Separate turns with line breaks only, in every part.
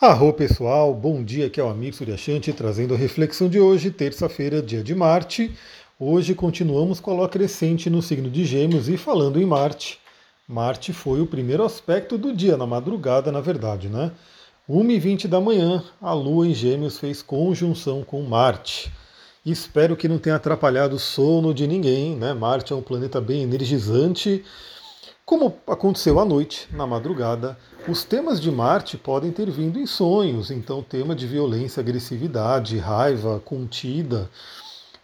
Arro pessoal, bom dia, aqui é o amigo Suryashanti trazendo a reflexão de hoje, terça-feira, dia de Marte. Hoje continuamos com a lua crescente no signo de Gêmeos e falando em Marte. Marte foi o primeiro aspecto do dia, na madrugada, na verdade, né? 1h20 da manhã, a lua em Gêmeos fez conjunção com Marte. Espero que não tenha atrapalhado o sono de ninguém, né? Marte é um planeta bem energizante como aconteceu à noite, na madrugada, os temas de Marte podem ter vindo em sonhos, então tema de violência, agressividade, raiva contida.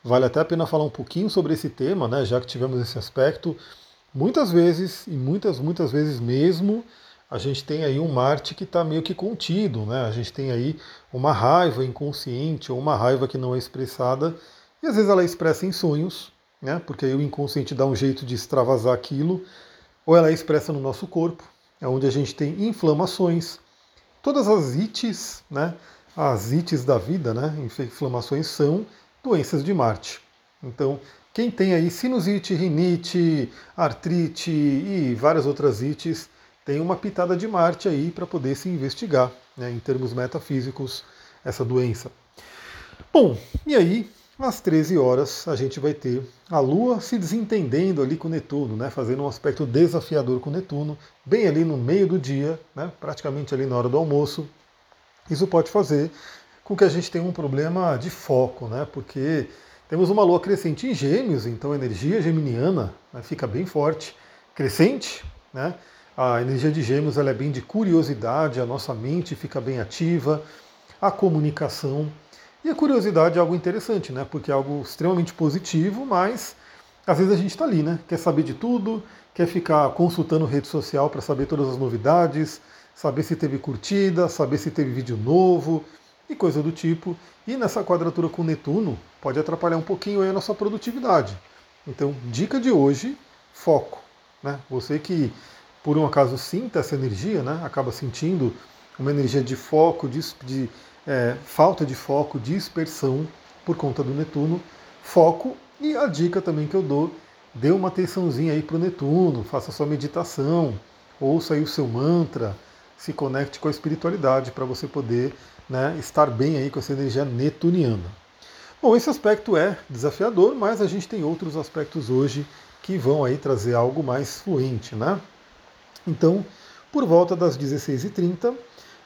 Vale até a pena falar um pouquinho sobre esse tema, né, já que tivemos esse aspecto. Muitas vezes, e muitas, muitas vezes mesmo, a gente tem aí um Marte que está meio que contido, né? A gente tem aí uma raiva inconsciente ou uma raiva que não é expressada, e às vezes ela é expressa em sonhos, né? Porque aí o inconsciente dá um jeito de extravasar aquilo ou ela é expressa no nosso corpo, é onde a gente tem inflamações. Todas as ites, né, as ites da vida, né, inflamações são doenças de Marte. Então, quem tem aí sinusite, rinite, artrite e várias outras ites, tem uma pitada de Marte aí para poder se investigar, né, em termos metafísicos, essa doença. Bom, e aí às 13 horas a gente vai ter a Lua se desentendendo ali com Netuno, né, fazendo um aspecto desafiador com Netuno, bem ali no meio do dia, né, praticamente ali na hora do almoço. Isso pode fazer com que a gente tenha um problema de foco, né, porque temos uma Lua crescente em Gêmeos, então a energia geminiana né, fica bem forte, crescente, né, a energia de Gêmeos ela é bem de curiosidade, a nossa mente fica bem ativa, a comunicação e a curiosidade é algo interessante, né? Porque é algo extremamente positivo, mas às vezes a gente está ali, né? Quer saber de tudo, quer ficar consultando rede social para saber todas as novidades, saber se teve curtida, saber se teve vídeo novo e coisa do tipo. E nessa quadratura com Netuno pode atrapalhar um pouquinho a nossa produtividade. Então, dica de hoje, foco. Né? Você que por um acaso sinta essa energia, né? acaba sentindo uma energia de foco, de, de é, falta de foco, dispersão por conta do Netuno, foco e a dica também que eu dou, dê uma atençãozinha aí para o Netuno, faça sua meditação, ouça aí o seu mantra, se conecte com a espiritualidade para você poder né, estar bem aí com essa energia netuniana. Bom, esse aspecto é desafiador, mas a gente tem outros aspectos hoje que vão aí trazer algo mais fluente, né? Então, por volta das 16h30,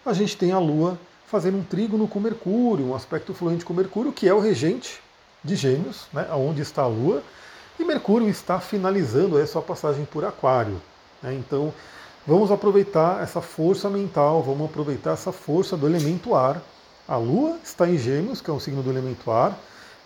a gente tem a Lua fazendo um trígono com Mercúrio, um aspecto fluente com Mercúrio, que é o regente de Gêmeos, né, onde está a Lua, e Mercúrio está finalizando a sua passagem por Aquário. Né, então, vamos aproveitar essa força mental, vamos aproveitar essa força do elemento ar. A Lua está em Gêmeos, que é um signo do elemento ar,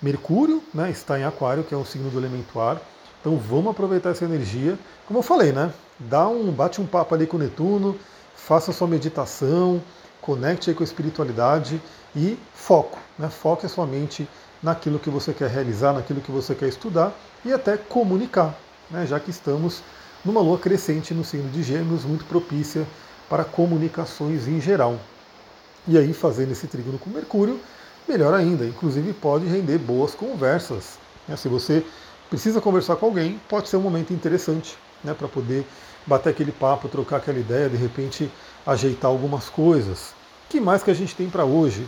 Mercúrio né, está em Aquário, que é um signo do elemento ar. Então vamos aproveitar essa energia. Como eu falei, né? Dá um, bate um papo ali com Netuno, faça sua meditação, conecte aí com a espiritualidade e foco. Né? Foque a sua mente naquilo que você quer realizar, naquilo que você quer estudar e até comunicar, né? já que estamos numa lua crescente no signo de Gêmeos, muito propícia para comunicações em geral. E aí, fazendo esse trígono com Mercúrio, melhor ainda, inclusive pode render boas conversas. Né? Se você precisa conversar com alguém, pode ser um momento interessante né? para poder bater aquele papo, trocar aquela ideia, de repente ajeitar algumas coisas. que mais que a gente tem para hoje?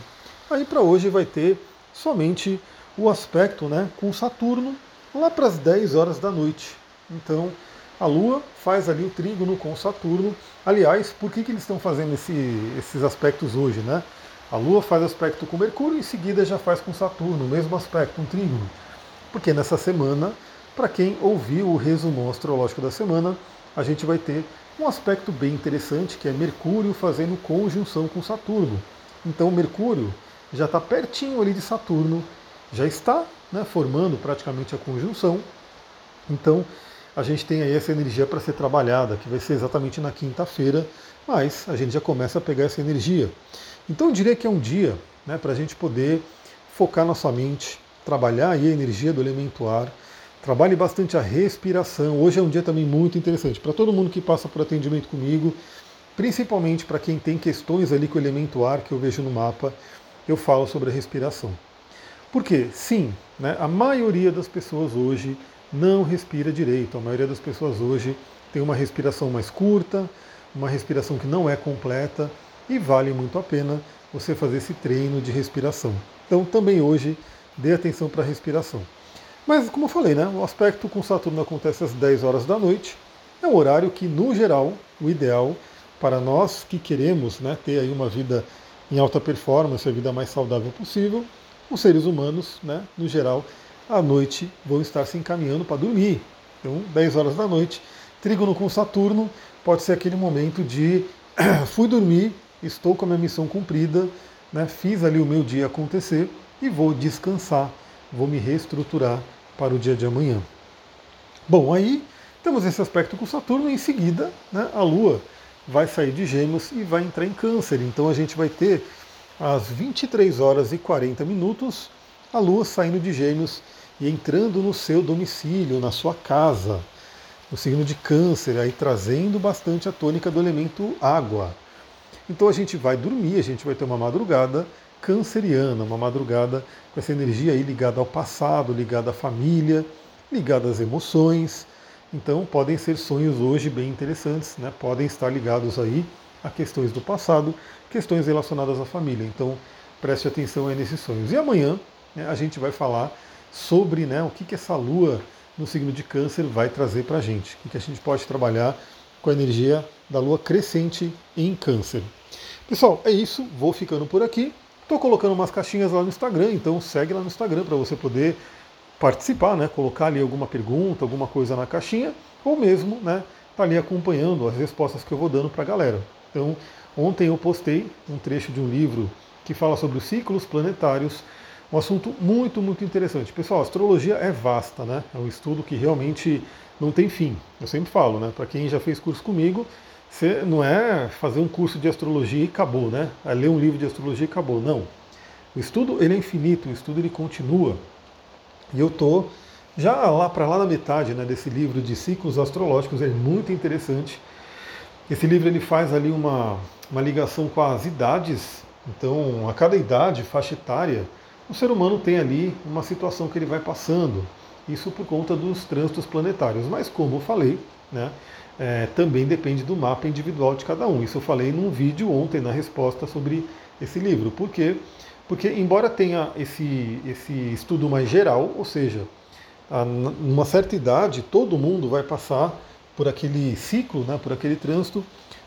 Aí para hoje vai ter somente o aspecto né, com Saturno lá para as 10 horas da noite. Então a Lua faz ali o trígono com Saturno. Aliás, por que, que eles estão fazendo esse, esses aspectos hoje? Né? A Lua faz aspecto com Mercúrio e em seguida já faz com Saturno, o mesmo aspecto, um trígono. Porque nessa semana, para quem ouviu o resumo astrológico da semana, a gente vai ter um aspecto bem interessante que é Mercúrio fazendo conjunção com Saturno. Então Mercúrio já está pertinho ali de Saturno, já está né, formando praticamente a conjunção. Então a gente tem aí essa energia para ser trabalhada, que vai ser exatamente na quinta-feira, mas a gente já começa a pegar essa energia. Então eu diria que é um dia né, para a gente poder focar nossa mente, trabalhar aí a energia do elemento ar, Trabalhe bastante a respiração. Hoje é um dia também muito interessante para todo mundo que passa por atendimento comigo, principalmente para quem tem questões ali com o elemento ar que eu vejo no mapa, eu falo sobre a respiração. Porque, sim, né, a maioria das pessoas hoje não respira direito. A maioria das pessoas hoje tem uma respiração mais curta, uma respiração que não é completa. e vale muito a pena você fazer esse treino de respiração. Então também hoje dê atenção para a respiração. Mas como eu falei, né, o aspecto com Saturno acontece às 10 horas da noite. É um horário que, no geral, o ideal para nós que queremos né, ter aí uma vida em alta performance, a vida mais saudável possível, os seres humanos, né, no geral, à noite vão estar se encaminhando para dormir. Então, 10 horas da noite, trígono com Saturno pode ser aquele momento de fui dormir, estou com a minha missão cumprida, né, fiz ali o meu dia acontecer e vou descansar, vou me reestruturar para o dia de amanhã. Bom, aí temos esse aspecto com Saturno, em seguida né, a Lua vai sair de Gêmeos e vai entrar em Câncer. Então a gente vai ter às 23 horas e 40 minutos a Lua saindo de Gêmeos e entrando no seu domicílio, na sua casa, no signo de Câncer, aí trazendo bastante a tônica do elemento água. Então a gente vai dormir, a gente vai ter uma madrugada canceriana, uma madrugada com essa energia aí ligada ao passado, ligada à família, ligada às emoções. Então podem ser sonhos hoje bem interessantes, né? podem estar ligados aí a questões do passado, questões relacionadas à família. Então preste atenção aí nesses sonhos. E amanhã né, a gente vai falar sobre né, o que, que essa lua no signo de câncer vai trazer para a gente, o que, que a gente pode trabalhar com a energia da lua crescente em câncer. Pessoal, é isso, vou ficando por aqui. Estou colocando umas caixinhas lá no Instagram, então segue lá no Instagram para você poder participar, né? Colocar ali alguma pergunta, alguma coisa na caixinha, ou mesmo, né? Tá ali acompanhando as respostas que eu vou dando para a galera. Então, ontem eu postei um trecho de um livro que fala sobre os ciclos planetários, um assunto muito, muito interessante. Pessoal, astrologia é vasta, né? É um estudo que realmente não tem fim. Eu sempre falo, né? Para quem já fez curso comigo, você não é fazer um curso de astrologia e acabou, né? É ler um livro de astrologia e acabou. Não. O estudo ele é infinito, o estudo ele continua. E eu tô já lá para lá na metade né, desse livro de ciclos astrológicos, é muito interessante. Esse livro ele faz ali uma, uma ligação com as idades. Então, a cada idade, faixa etária, o ser humano tem ali uma situação que ele vai passando. Isso por conta dos trânsitos planetários. Mas como eu falei, né, é, também depende do mapa individual de cada um. Isso eu falei num vídeo ontem na resposta sobre esse livro. Por quê? Porque, embora tenha esse, esse estudo mais geral, ou seja, a, numa certa idade todo mundo vai passar por aquele ciclo, né, por aquele trânsito.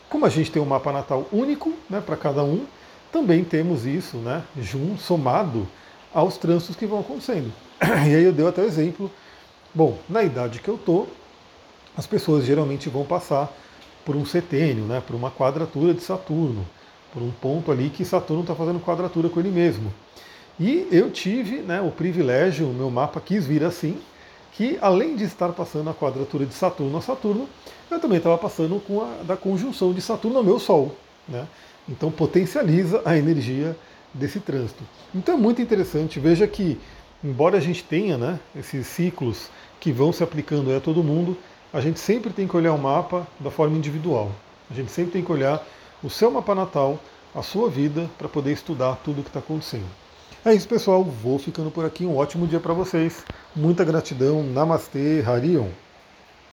Como a gente tem um mapa natal único né, para cada um, também temos isso né, junto, somado aos trânsitos que vão acontecendo. E aí eu dei até o exemplo. Bom, na idade que eu estou, as pessoas geralmente vão passar por um setênio, né, por uma quadratura de Saturno, por um ponto ali que Saturno está fazendo quadratura com ele mesmo. E eu tive né, o privilégio, o meu mapa quis vir assim, que além de estar passando a quadratura de Saturno a Saturno, eu também estava passando com a da conjunção de Saturno ao meu Sol. Né? Então potencializa a energia desse trânsito. Então é muito interessante, veja que, embora a gente tenha né, esses ciclos que vão se aplicando a todo mundo, a gente sempre tem que olhar o mapa da forma individual. A gente sempre tem que olhar o seu mapa natal, a sua vida, para poder estudar tudo o que está acontecendo. É isso, pessoal. Vou ficando por aqui. Um ótimo dia para vocês. Muita gratidão. Namastê, Harion.